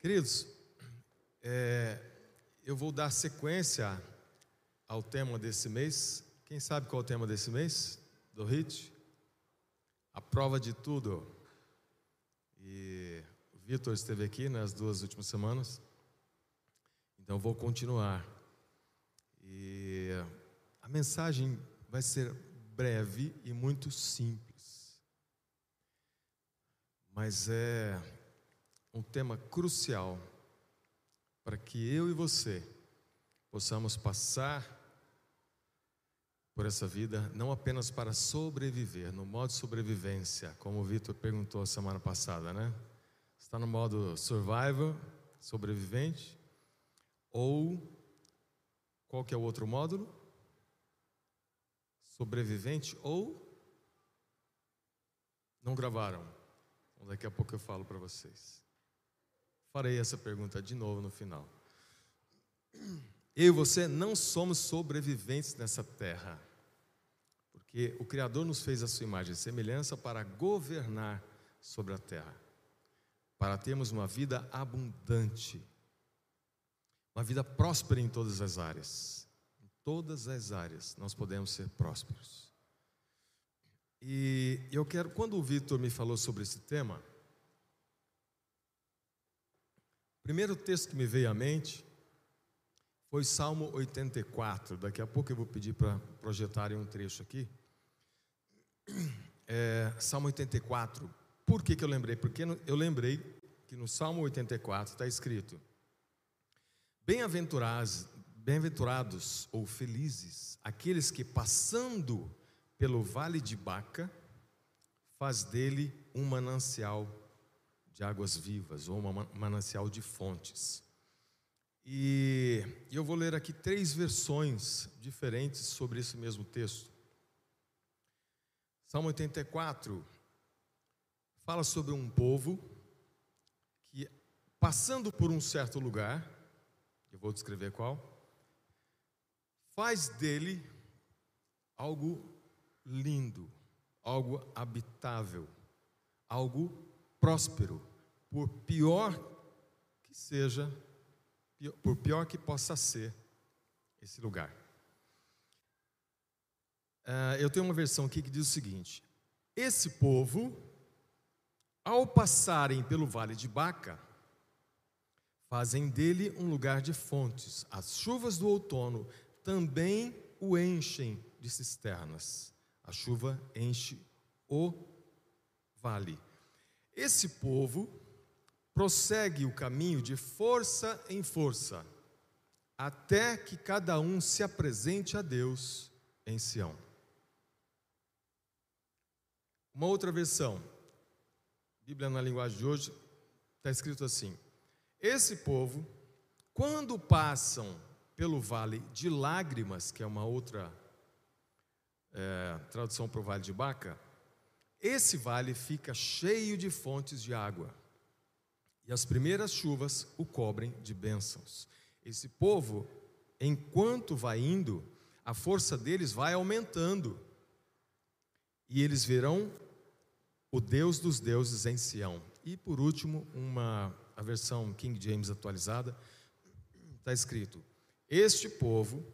Queridos, é, eu vou dar sequência ao tema desse mês. Quem sabe qual é o tema desse mês? Do HIT? A prova de tudo. E o Vitor esteve aqui nas duas últimas semanas. Então vou continuar. E a mensagem vai ser breve e muito simples. Mas é um tema crucial para que eu e você possamos passar por essa vida não apenas para sobreviver, no modo sobrevivência, como o Vitor perguntou semana passada, né? Está no modo survival, sobrevivente, ou qual que é o outro módulo? Sobrevivente ou não gravaram? Então, daqui a pouco eu falo para vocês. Farei essa pergunta de novo no final. Eu e você não somos sobreviventes nessa terra, porque o Criador nos fez a sua imagem e semelhança para governar sobre a terra, para termos uma vida abundante, uma vida próspera em todas as áreas. Em todas as áreas nós podemos ser prósperos. E eu quero, quando o Vitor me falou sobre esse tema, o primeiro texto que me veio à mente foi Salmo 84. Daqui a pouco eu vou pedir para projetarem um trecho aqui. É, Salmo 84. Por que, que eu lembrei? Porque eu lembrei que no Salmo 84 está escrito: Bem-aventurados, bem-aventurados ou felizes aqueles que passando pelo vale de Baca faz dele um manancial de águas vivas ou um manancial de fontes. E eu vou ler aqui três versões diferentes sobre esse mesmo texto. Salmo 84 fala sobre um povo que, passando por um certo lugar, eu vou descrever qual, faz dele algo lindo, algo habitável, algo próspero, por pior que seja por pior que possa ser esse lugar. Uh, eu tenho uma versão aqui que diz o seguinte: Esse povo, ao passarem pelo vale de Baca, fazem dele um lugar de fontes. As chuvas do outono também o enchem de cisternas. A chuva enche o vale. Esse povo prossegue o caminho de força em força, até que cada um se apresente a Deus em Sião. Uma outra versão, Bíblia na linguagem de hoje, está escrito assim: Esse povo, quando passam pelo vale de lágrimas, que é uma outra é, tradução para o vale de Baca, esse vale fica cheio de fontes de água e as primeiras chuvas o cobrem de bênçãos. Esse povo, enquanto vai indo, a força deles vai aumentando, e eles verão o Deus dos deuses em Sião. E por último, uma a versão King James atualizada, está escrito: Este povo,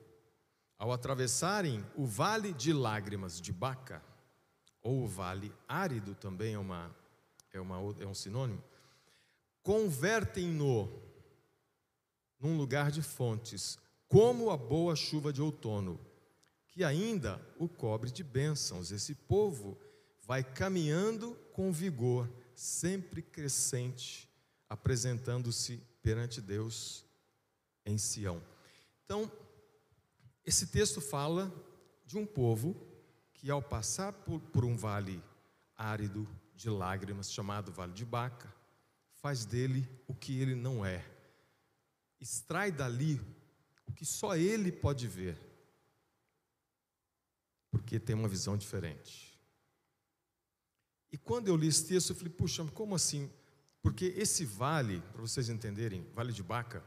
ao atravessarem o vale de lágrimas de Baca, ou o vale árido também é, uma, é, uma, é um sinônimo, convertem-no num lugar de fontes, como a boa chuva de outono, que ainda o cobre de bênçãos. Esse povo vai caminhando com vigor, sempre crescente, apresentando-se perante Deus em Sião. Então, esse texto fala de um povo que, ao passar por, por um vale árido de lágrimas, chamado Vale de Baca, faz dele o que ele não é. Extrai dali o que só ele pode ver, porque tem uma visão diferente. E quando eu li esse texto, eu falei, puxa, como assim? Porque esse vale, para vocês entenderem, Vale de Baca,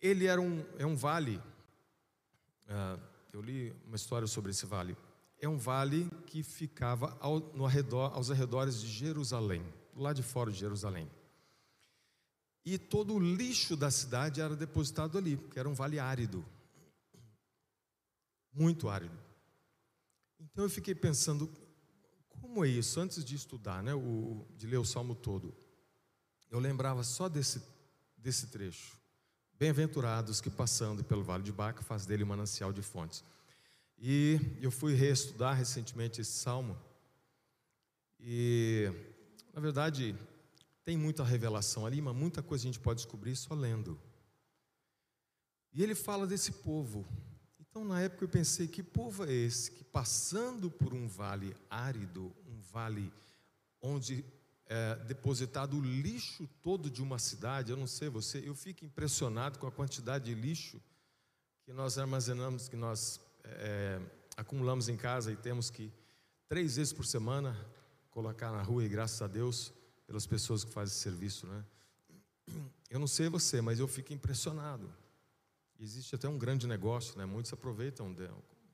ele era um, é um vale, uh, eu li uma história sobre esse vale, é um vale que ficava ao, no arredor, aos arredores de Jerusalém lado de fora de Jerusalém. E todo o lixo da cidade era depositado ali, porque era um vale árido. Muito árido. Então eu fiquei pensando, como é isso? Antes de estudar, né, o, de ler o salmo todo, eu lembrava só desse, desse trecho. Bem-aventurados que passando pelo vale de Baca faz dele manancial de fontes. E eu fui reestudar recentemente esse salmo. E, na verdade, tem muita revelação ali, mas muita coisa a gente pode descobrir só lendo. E ele fala desse povo. Então, na época, eu pensei: que povo é esse que, passando por um vale árido, um vale onde é depositado o lixo todo de uma cidade, eu não sei você, eu fico impressionado com a quantidade de lixo que nós armazenamos, que nós é, acumulamos em casa e temos que, três vezes por semana, colocar na rua, e graças a Deus, pelas pessoas que fazem esse serviço, né? Eu não sei você, mas eu fico impressionado. Existe até um grande negócio, né? Muitos aproveitam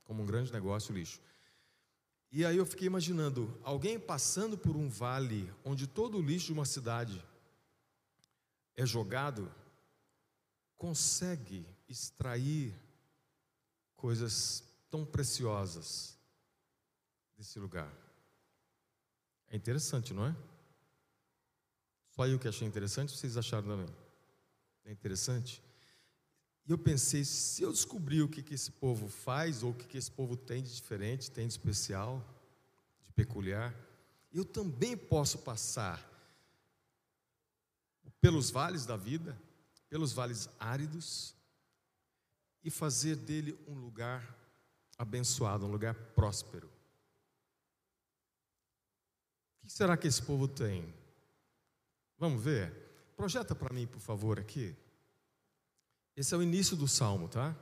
como um grande negócio o lixo. E aí eu fiquei imaginando alguém passando por um vale onde todo o lixo de uma cidade é jogado, consegue extrair coisas tão preciosas desse lugar. É interessante, não é? Só eu que achei interessante, vocês acharam também? É interessante? E eu pensei, se eu descobrir o que, que esse povo faz, ou o que, que esse povo tem de diferente, tem de especial, de peculiar, eu também posso passar pelos vales da vida, pelos vales áridos, e fazer dele um lugar abençoado, um lugar próspero. Que será que esse povo tem? Vamos ver? Projeta para mim, por favor, aqui. Esse é o início do salmo, tá?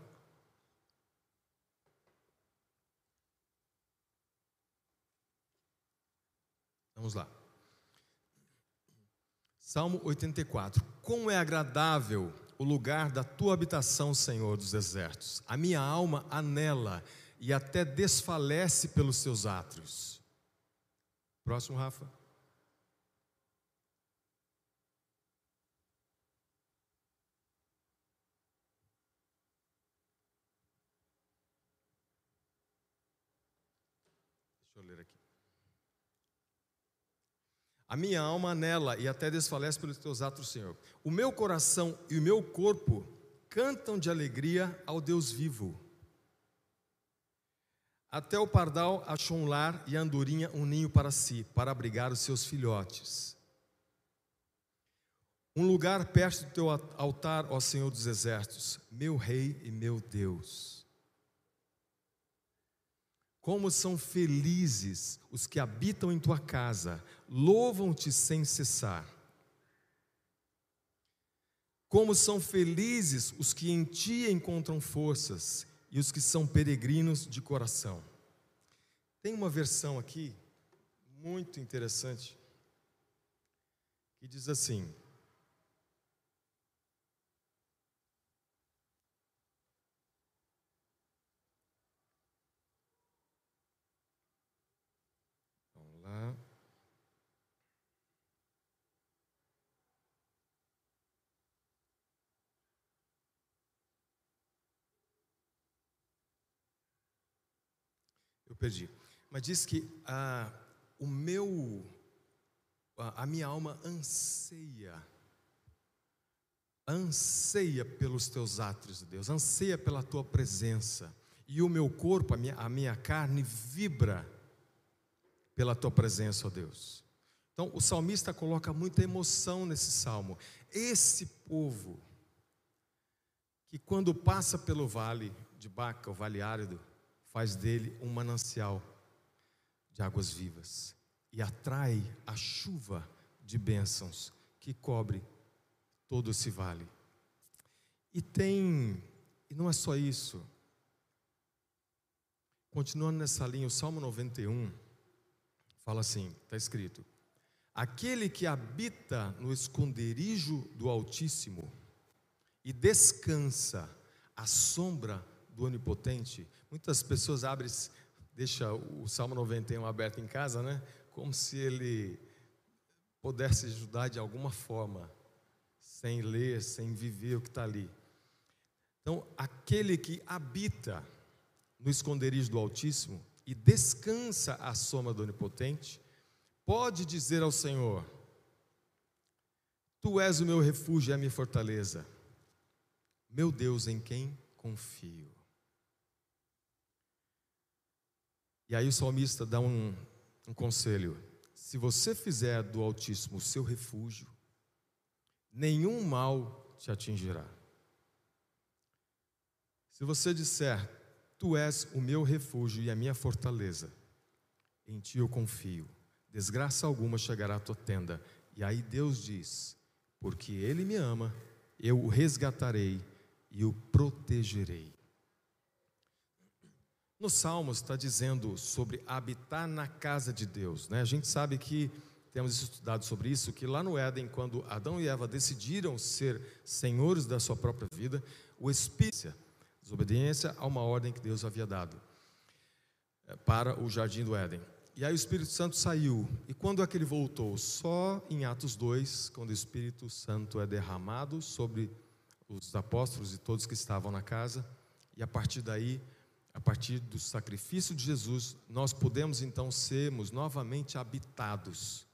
Vamos lá. Salmo 84. Como é agradável o lugar da tua habitação, Senhor dos exércitos. A minha alma anela e até desfalece pelos seus átrios. Próximo, Rafa. A minha alma anela e até desfalece pelos teus atos, Senhor. O meu coração e o meu corpo cantam de alegria ao Deus vivo. Até o pardal achou um lar e a andorinha um ninho para si, para abrigar os seus filhotes. Um lugar perto do teu altar, ó Senhor dos exércitos, meu Rei e meu Deus. Como são felizes os que habitam em tua casa, louvam-te sem cessar. Como são felizes os que em ti encontram forças e os que são peregrinos de coração. Tem uma versão aqui muito interessante que diz assim: Eu perdi. Mas diz que ah, o meu, a, minha alma anseia, anseia pelos teus átrios, Deus, anseia pela tua presença. E o meu corpo, a minha, a minha carne vibra pela tua presença, ó Deus. Então, o salmista coloca muita emoção nesse salmo. Esse povo, que quando passa pelo vale de Baca, o vale árido, faz dele um manancial de águas vivas e atrai a chuva de bênçãos que cobre todo esse vale. E tem, e não é só isso. Continuando nessa linha, o Salmo 91 fala assim: está escrito: Aquele que habita no esconderijo do Altíssimo e descansa à sombra do Onipotente. Muitas pessoas abrem, deixa o Salmo 91 aberto em casa, né? Como se ele pudesse ajudar de alguma forma, sem ler, sem viver o que está ali. Então, aquele que habita no esconderijo do Altíssimo e descansa à sombra do Onipotente, pode dizer ao Senhor: Tu és o meu refúgio e a minha fortaleza, meu Deus em quem confio. E aí o salmista dá um, um conselho: se você fizer do Altíssimo o seu refúgio, nenhum mal te atingirá. Se você disser, Tu és o meu refúgio e a minha fortaleza, em Ti eu confio, desgraça alguma chegará à tua tenda. E aí Deus diz: Porque Ele me ama, eu o resgatarei e o protegerei. No Salmos está dizendo sobre habitar na casa de Deus. Né? A gente sabe que temos estudado sobre isso, que lá no Éden, quando Adão e Eva decidiram ser senhores da sua própria vida, o Espírito, desobediência a uma ordem que Deus havia dado é, para o jardim do Éden. E aí o Espírito Santo saiu. E quando é que ele voltou? Só em Atos 2, quando o Espírito Santo é derramado sobre os apóstolos e todos que estavam na casa. E a partir daí a partir do sacrifício de Jesus, nós podemos então sermos novamente habitados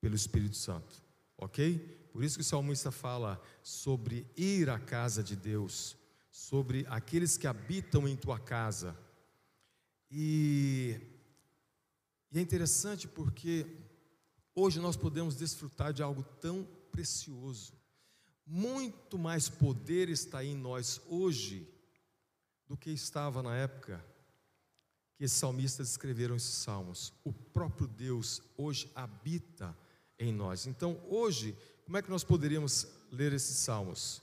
pelo Espírito Santo, ok? Por isso que o salmista fala sobre ir à casa de Deus, sobre aqueles que habitam em tua casa. E, e é interessante porque hoje nós podemos desfrutar de algo tão precioso. Muito mais poder está em nós hoje do que estava na época que esses salmistas escreveram esses salmos. O próprio Deus hoje habita em nós. Então, hoje, como é que nós poderíamos ler esses salmos?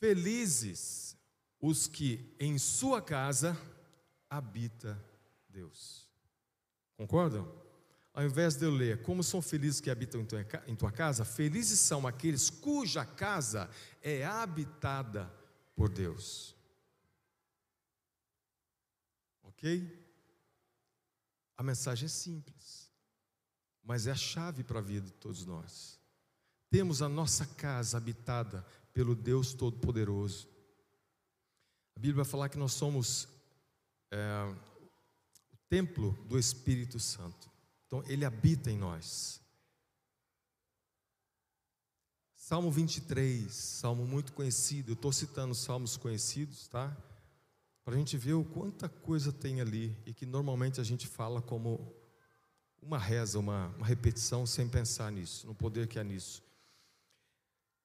Felizes os que em sua casa habita Deus. Concordam? Ao invés de eu ler como são felizes que habitam em tua casa, felizes são aqueles cuja casa é habitada por Deus. Ok? A mensagem é simples, mas é a chave para a vida de todos nós. Temos a nossa casa habitada pelo Deus Todo-Poderoso. A Bíblia vai falar que nós somos é, o templo do Espírito Santo. Então, Ele habita em nós. Salmo 23, salmo muito conhecido. Eu estou citando salmos conhecidos, tá? Para a gente ver o quanta coisa tem ali e que normalmente a gente fala como uma reza, uma, uma repetição sem pensar nisso, no poder que há nisso.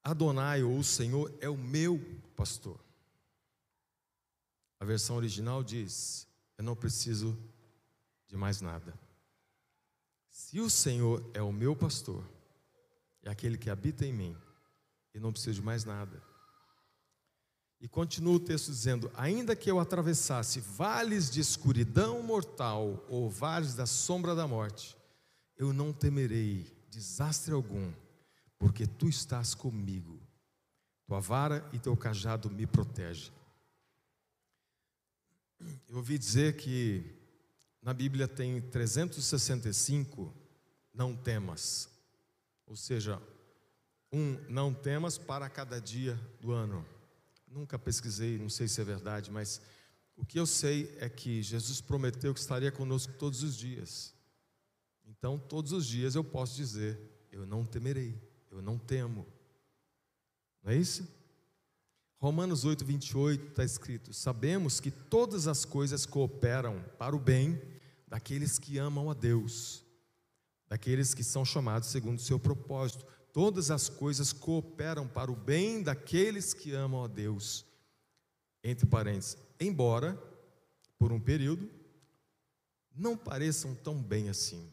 Adonai, ou o Senhor, é o meu pastor. A versão original diz: Eu não preciso de mais nada. Se o Senhor é o meu pastor, é aquele que habita em mim, eu não preciso de mais nada. E continua o texto dizendo: Ainda que eu atravessasse vales de escuridão mortal ou vales da sombra da morte, eu não temerei desastre algum, porque tu estás comigo. Tua vara e teu cajado me protegem. Eu ouvi dizer que na Bíblia tem 365 não temas. Ou seja, um não temas para cada dia do ano. Nunca pesquisei, não sei se é verdade, mas o que eu sei é que Jesus prometeu que estaria conosco todos os dias. Então, todos os dias eu posso dizer: Eu não temerei, eu não temo. Não é isso? Romanos 8, 28 está escrito: Sabemos que todas as coisas cooperam para o bem daqueles que amam a Deus, daqueles que são chamados segundo o seu propósito todas as coisas cooperam para o bem daqueles que amam a Deus. Entre parênteses, embora, por um período, não pareçam tão bem assim.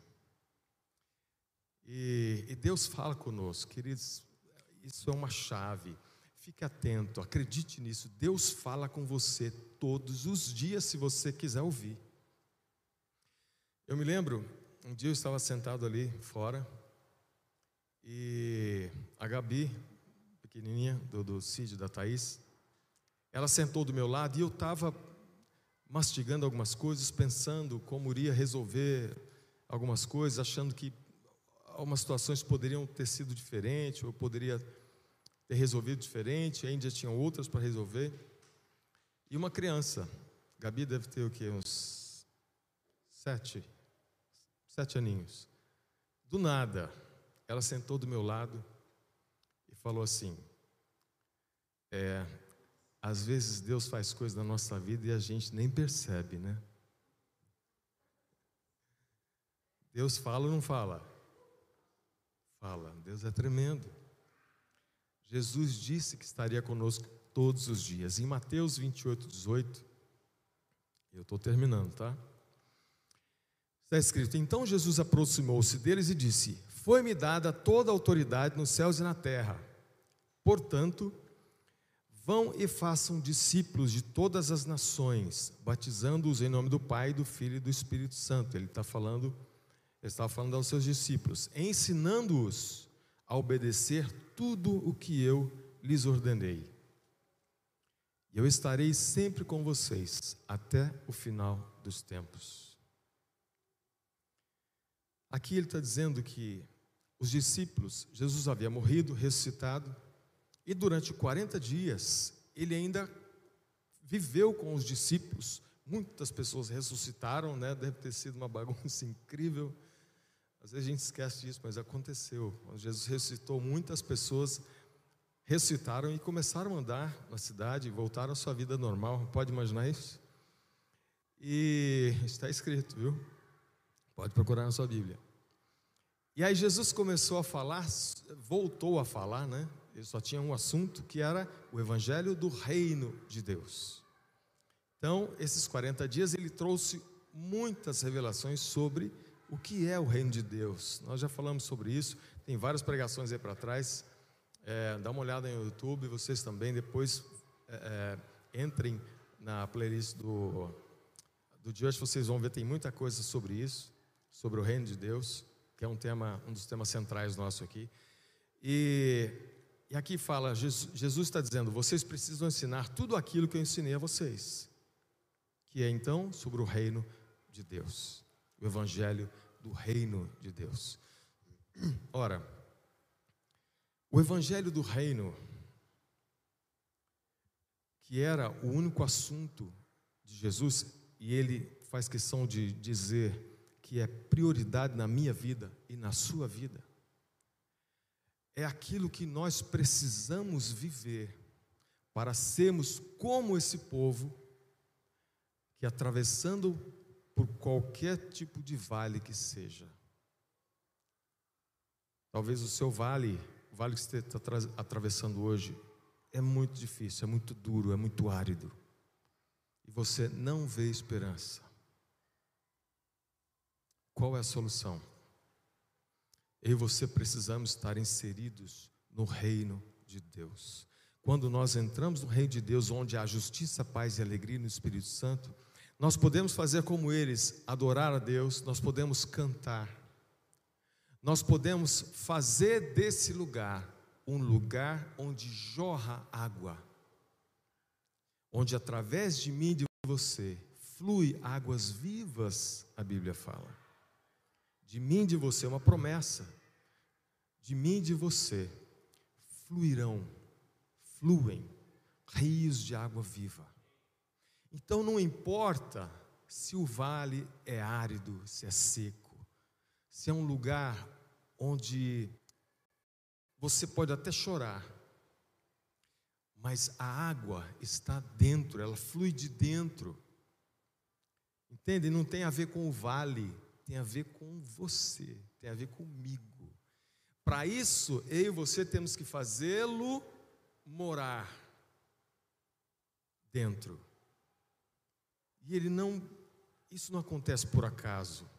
E, e Deus fala conosco, queridos, isso é uma chave. Fique atento, acredite nisso. Deus fala com você todos os dias, se você quiser ouvir. Eu me lembro, um dia eu estava sentado ali fora, e a Gabi, pequenininha, do, do Cid, da Thaís, ela sentou do meu lado e eu estava mastigando algumas coisas, pensando como iria resolver algumas coisas, achando que algumas situações poderiam ter sido diferentes, ou poderia ter resolvido diferente, ainda tinham outras para resolver. E uma criança, Gabi deve ter o quê? Uns sete, sete aninhos. Do nada, ela sentou do meu lado e falou assim: é, às vezes Deus faz coisas na nossa vida e a gente nem percebe, né? Deus fala ou não fala? Fala. Deus é tremendo. Jesus disse que estaria conosco todos os dias. Em Mateus 28, 18, eu estou terminando, tá? Está escrito: Então Jesus aproximou-se deles e disse: Foi-me dada toda a autoridade nos céus e na terra. Portanto, vão e façam discípulos de todas as nações, batizando-os em nome do Pai, do Filho e do Espírito Santo. Ele está falando ele estava falando aos seus discípulos, ensinando-os a obedecer tudo o que eu lhes ordenei. E eu estarei sempre com vocês até o final dos tempos. Aqui ele está dizendo que os discípulos, Jesus havia morrido, ressuscitado, e durante 40 dias ele ainda viveu com os discípulos. Muitas pessoas ressuscitaram, né? deve ter sido uma bagunça incrível. Às vezes a gente esquece disso, mas aconteceu. Quando Jesus ressuscitou, muitas pessoas ressuscitaram e começaram a andar na cidade, voltaram à sua vida normal. Pode imaginar isso? E está escrito, viu? Pode procurar na sua Bíblia. E aí Jesus começou a falar, voltou a falar, né? Ele só tinha um assunto que era o evangelho do reino de Deus. Então, esses 40 dias ele trouxe muitas revelações sobre o que é o reino de Deus. Nós já falamos sobre isso, tem várias pregações aí para trás. É, dá uma olhada no YouTube, vocês também. Depois é, é, entrem na playlist do, do hoje, vocês vão ver, tem muita coisa sobre isso, sobre o reino de Deus, que é um tema, um dos temas centrais nosso aqui. E, e aqui fala, Jesus, está dizendo: vocês precisam ensinar tudo aquilo que eu ensinei a vocês, que é então sobre o reino de Deus o evangelho do reino de Deus. Ora, o evangelho do reino, que era o único assunto de Jesus, e ele faz questão de dizer que é prioridade na minha vida e na sua vida, é aquilo que nós precisamos viver para sermos como esse povo que atravessando por qualquer tipo de vale que seja. Talvez o seu vale, o vale que você está atravessando hoje, é muito difícil, é muito duro, é muito árido. E você não vê esperança. Qual é a solução? Eu e você precisamos estar inseridos no reino de Deus. Quando nós entramos no reino de Deus, onde há justiça, paz e alegria no Espírito Santo, nós podemos fazer como eles, adorar a Deus, nós podemos cantar, nós podemos fazer desse lugar um lugar onde jorra água, onde através de mim e de você flui águas vivas, a Bíblia fala. De mim e de você, uma promessa. De mim e de você fluirão, fluem rios de água viva. Então não importa se o vale é árido, se é seco, se é um lugar onde você pode até chorar, mas a água está dentro, ela flui de dentro. Entende? Não tem a ver com o vale, tem a ver com você, tem a ver comigo. Para isso, eu e você temos que fazê-lo morar dentro. E ele não, isso não acontece por acaso.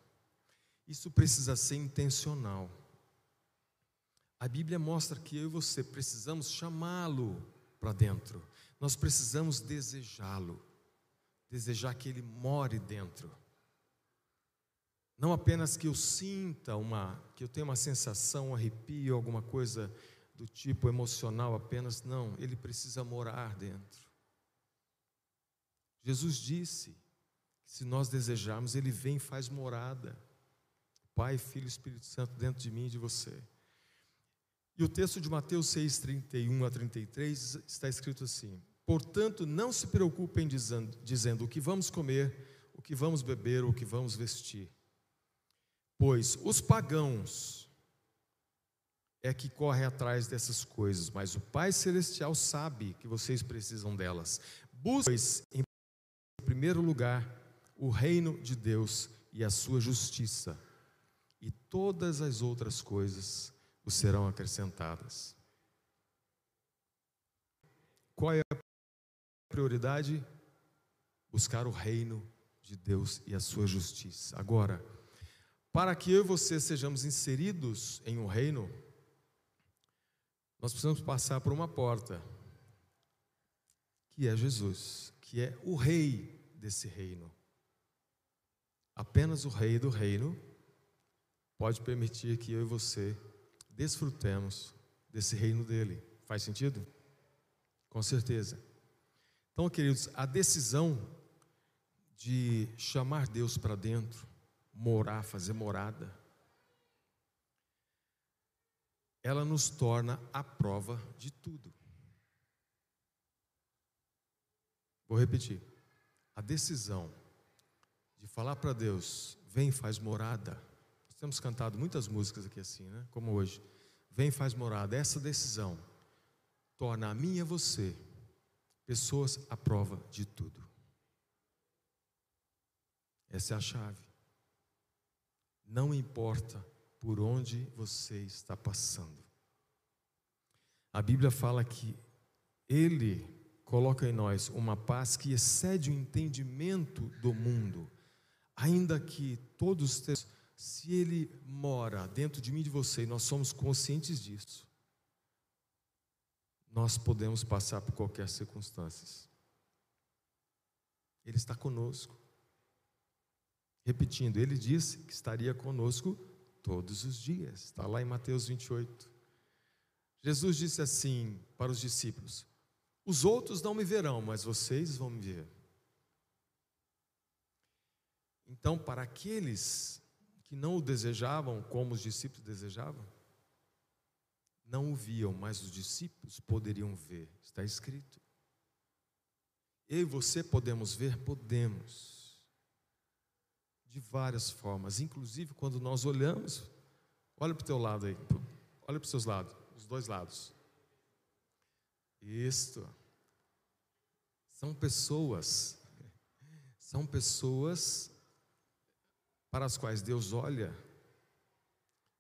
Isso precisa ser intencional. A Bíblia mostra que eu e você precisamos chamá-lo para dentro. Nós precisamos desejá-lo. Desejar que ele more dentro. Não apenas que eu sinta uma, que eu tenha uma sensação, um arrepio, alguma coisa do tipo emocional apenas, não, ele precisa morar dentro. Jesus disse que se nós desejarmos, Ele vem e faz morada. Pai, Filho e Espírito Santo dentro de mim e de você. E o texto de Mateus 6, 31 a 33 está escrito assim: Portanto, não se preocupem dizendo, dizendo o que vamos comer, o que vamos beber, o que vamos vestir. Pois os pagãos é que correm atrás dessas coisas, mas o Pai Celestial sabe que vocês precisam delas. Busquem, em primeiro lugar, o reino de Deus e a sua justiça, e todas as outras coisas os serão acrescentadas. Qual é a prioridade? Buscar o reino de Deus e a sua justiça. Agora, para que eu e você sejamos inseridos em um reino, nós precisamos passar por uma porta, que é Jesus, que é o rei desse reino. Apenas o rei do reino pode permitir que eu e você desfrutemos desse reino dele. Faz sentido? Com certeza. Então, queridos, a decisão de chamar Deus para dentro, morar, fazer morada, ela nos torna a prova de tudo. Vou repetir. A decisão de falar para Deus, vem faz morada, temos cantado muitas músicas aqui assim, né? Como hoje. Vem faz morada. Essa decisão torna a mim e a você pessoas à prova de tudo. Essa é a chave. Não importa por onde você está passando. A Bíblia fala que Ele coloca em nós uma paz que excede o entendimento do mundo, ainda que todos se Ele mora dentro de mim e de você, e nós somos conscientes disso, nós podemos passar por qualquer circunstância. Ele está conosco. Repetindo, ele disse que estaria conosco todos os dias. Está lá em Mateus 28. Jesus disse assim para os discípulos: Os outros não me verão, mas vocês vão me ver. Então, para aqueles que não o desejavam como os discípulos desejavam? Não o viam, mas os discípulos poderiam ver, está escrito. Eu e você podemos ver? Podemos. De várias formas, inclusive quando nós olhamos, olha para o teu lado aí, olha para os seus lados, os dois lados. Isto. São pessoas, são pessoas para as quais Deus olha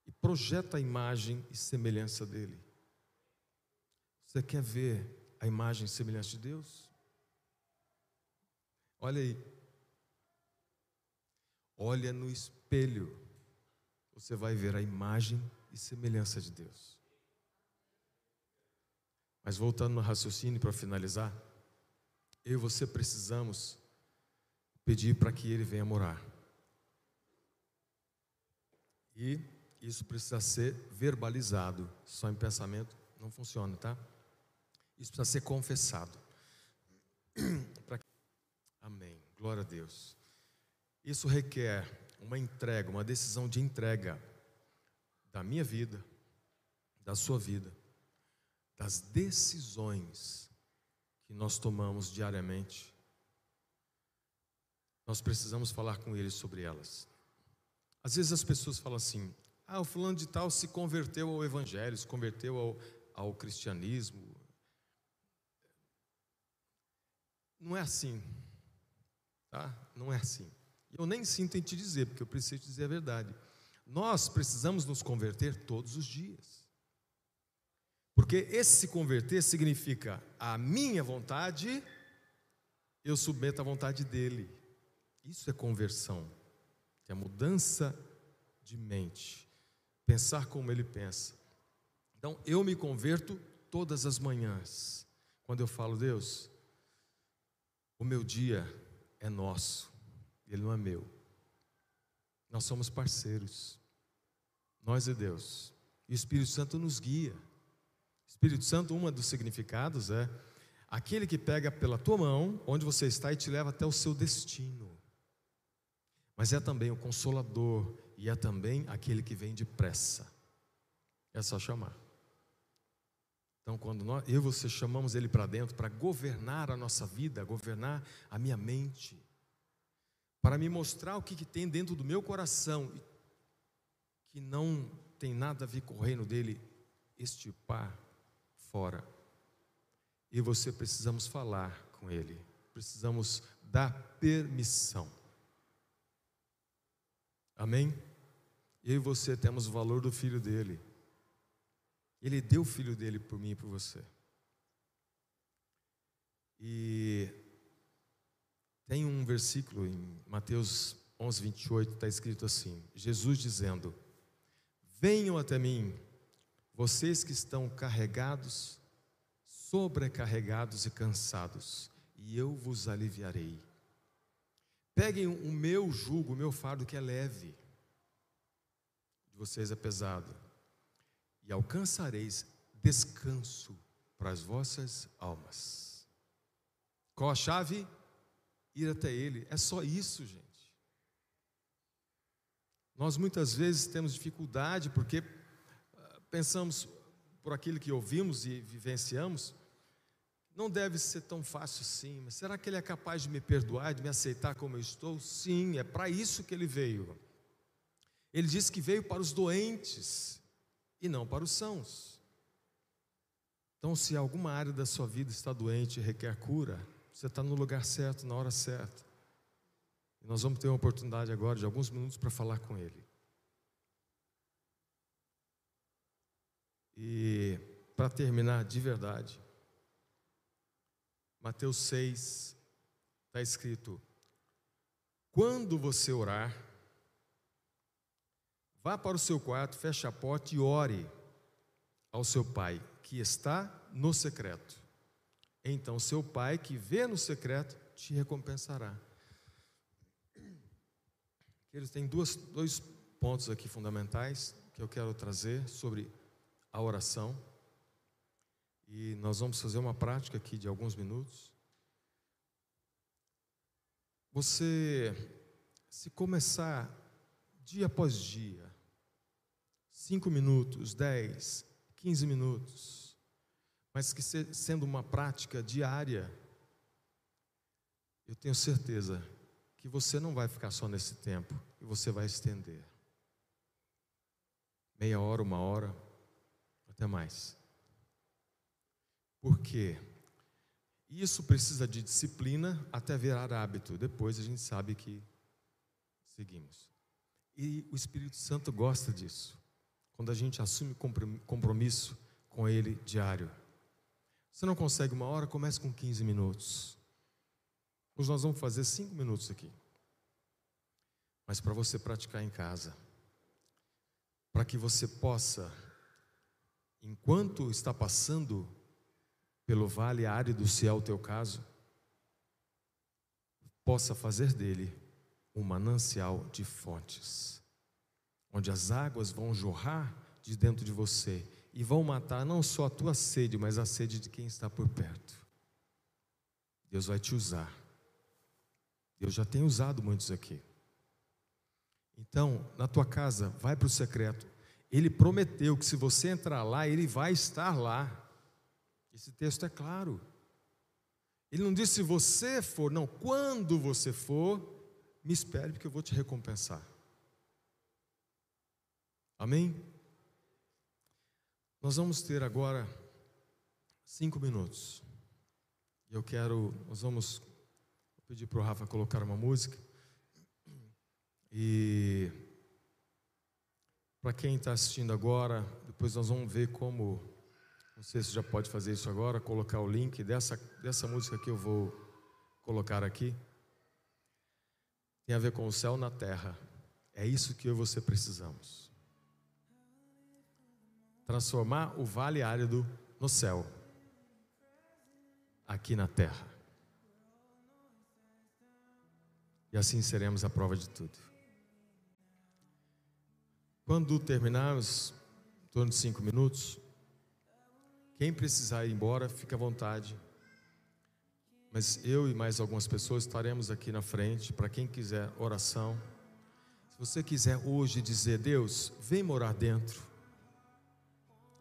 e projeta a imagem e semelhança dele. Você quer ver a imagem e semelhança de Deus? Olha aí. Olha no espelho. Você vai ver a imagem e semelhança de Deus. Mas voltando no raciocínio para finalizar, eu e você precisamos pedir para que Ele venha morar. E isso precisa ser verbalizado, só em pensamento não funciona, tá? Isso precisa ser confessado. Amém. Glória a Deus. Isso requer uma entrega, uma decisão de entrega da minha vida, da sua vida, das decisões que nós tomamos diariamente. Nós precisamos falar com Ele sobre elas. Às vezes as pessoas falam assim: ah, o fulano de tal se converteu ao evangelho, se converteu ao, ao cristianismo. Não é assim, tá? Não é assim. Eu nem sinto em te dizer, porque eu preciso te dizer a verdade. Nós precisamos nos converter todos os dias. Porque esse se converter significa a minha vontade, eu submeto à vontade dele. Isso é conversão é mudança de mente, pensar como ele pensa. Então, eu me converto todas as manhãs. Quando eu falo, Deus, o meu dia é nosso, ele não é meu. Nós somos parceiros, nós e Deus. E o Espírito Santo nos guia. Espírito Santo, um dos significados é aquele que pega pela tua mão, onde você está, e te leva até o seu destino mas é também o consolador e é também aquele que vem depressa. É só chamar. Então, quando nós, eu e você chamamos Ele para dentro para governar a nossa vida, governar a minha mente, para me mostrar o que, que tem dentro do meu coração, que não tem nada a ver com o reino dele, estipar fora. E você precisamos falar com Ele, precisamos dar permissão. Amém? Eu e você temos o valor do filho dele. Ele deu o filho dele por mim e por você. E tem um versículo em Mateus 11, 28, está escrito assim: Jesus dizendo: Venham até mim, vocês que estão carregados, sobrecarregados e cansados, e eu vos aliviarei. Peguem o meu jugo, o meu fardo que é leve, de vocês é pesado, e alcançareis descanso para as vossas almas. Qual a chave? Ir até Ele. É só isso, gente. Nós muitas vezes temos dificuldade porque ah, pensamos por aquilo que ouvimos e vivenciamos, não deve ser tão fácil assim, mas será que ele é capaz de me perdoar, de me aceitar como eu estou? Sim, é para isso que ele veio. Ele disse que veio para os doentes e não para os sãos. Então, se alguma área da sua vida está doente e requer cura, você está no lugar certo, na hora certa. E nós vamos ter uma oportunidade agora de alguns minutos para falar com Ele. E para terminar de verdade, Mateus 6 está escrito: quando você orar, vá para o seu quarto, feche a porta e ore ao seu pai que está no secreto. Então seu pai que vê no secreto te recompensará. Eles têm duas, dois pontos aqui fundamentais que eu quero trazer sobre a oração. E nós vamos fazer uma prática aqui de alguns minutos. Você, se começar dia após dia, cinco minutos, dez, quinze minutos, mas que sendo uma prática diária, eu tenho certeza que você não vai ficar só nesse tempo e você vai estender. Meia hora, uma hora, até mais. Por quê? Isso precisa de disciplina até virar hábito. Depois a gente sabe que seguimos. E o Espírito Santo gosta disso. Quando a gente assume compromisso com Ele diário. Você não consegue uma hora, comece com 15 minutos. Hoje nós vamos fazer cinco minutos aqui. Mas para você praticar em casa. Para que você possa, enquanto está passando pelo vale árido, se é o teu caso, possa fazer dele um manancial de fontes, onde as águas vão jorrar de dentro de você e vão matar não só a tua sede, mas a sede de quem está por perto. Deus vai te usar. Deus já tem usado muitos aqui. Então, na tua casa, vai para o secreto. Ele prometeu que se você entrar lá, ele vai estar lá. Esse texto é claro. Ele não disse se você for, não, quando você for, me espere porque eu vou te recompensar. Amém? Nós vamos ter agora cinco minutos. Eu quero, nós vamos pedir para o Rafa colocar uma música. E para quem está assistindo agora, depois nós vamos ver como, não sei se já pode fazer isso agora, colocar o link dessa, dessa música que eu vou colocar aqui. Tem a ver com o céu na terra. É isso que eu e você precisamos. Transformar o vale árido no céu, aqui na terra. E assim seremos a prova de tudo. Quando terminarmos, em torno de cinco minutos, quem precisar ir embora, fique à vontade. Mas eu e mais algumas pessoas estaremos aqui na frente para quem quiser oração. Se você quiser hoje dizer, Deus, vem morar dentro.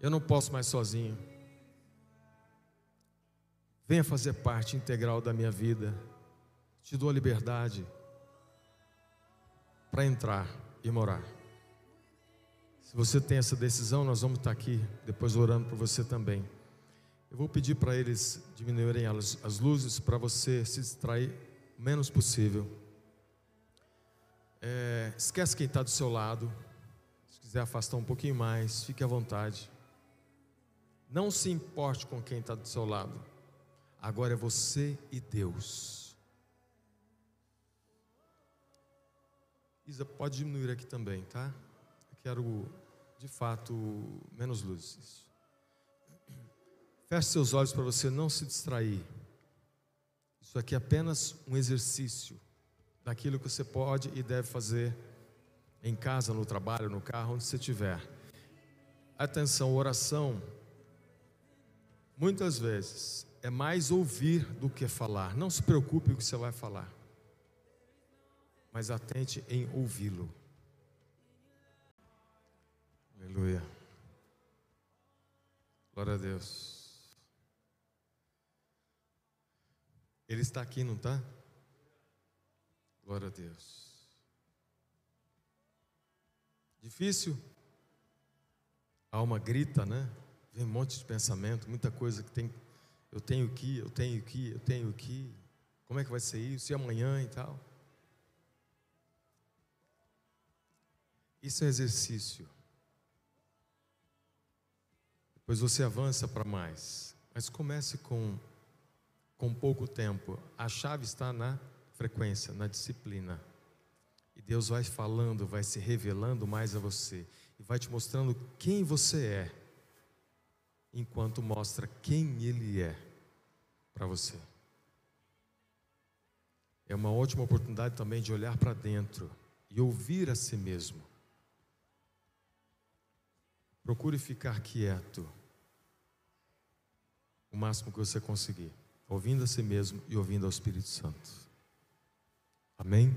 Eu não posso mais sozinho. Venha fazer parte integral da minha vida. Te dou a liberdade para entrar e morar. Se você tem essa decisão, nós vamos estar aqui depois orando por você também. Eu vou pedir para eles diminuírem as, luzes para você se distrair o menos possível. É, esquece quem está do seu lado. Se quiser afastar um pouquinho mais, fique à vontade. Não se importe com quem está do seu lado. Agora é você e Deus. Isa, pode diminuir aqui também, tá? Eu quero, de fato, menos luzes. Feche seus olhos para você não se distrair. Isso aqui é apenas um exercício daquilo que você pode e deve fazer em casa, no trabalho, no carro, onde você estiver. Atenção, oração, muitas vezes, é mais ouvir do que falar. Não se preocupe com o que você vai falar, mas atente em ouvi-lo. Aleluia. Glória a Deus. Ele está aqui, não está? Glória a Deus. Difícil? A alma grita, né? Vem um monte de pensamento, muita coisa que tem. Eu tenho que, eu tenho que, eu tenho que. Como é que vai ser isso? E amanhã e tal? Isso é exercício. Depois você avança para mais. Mas comece com com pouco tempo. A chave está na frequência, na disciplina. E Deus vai falando, vai se revelando mais a você e vai te mostrando quem você é, enquanto mostra quem Ele é para você. É uma ótima oportunidade também de olhar para dentro e ouvir a si mesmo. Procure ficar quieto o máximo que você conseguir ouvindo a si mesmo e ouvindo ao Espírito Santo. Amém?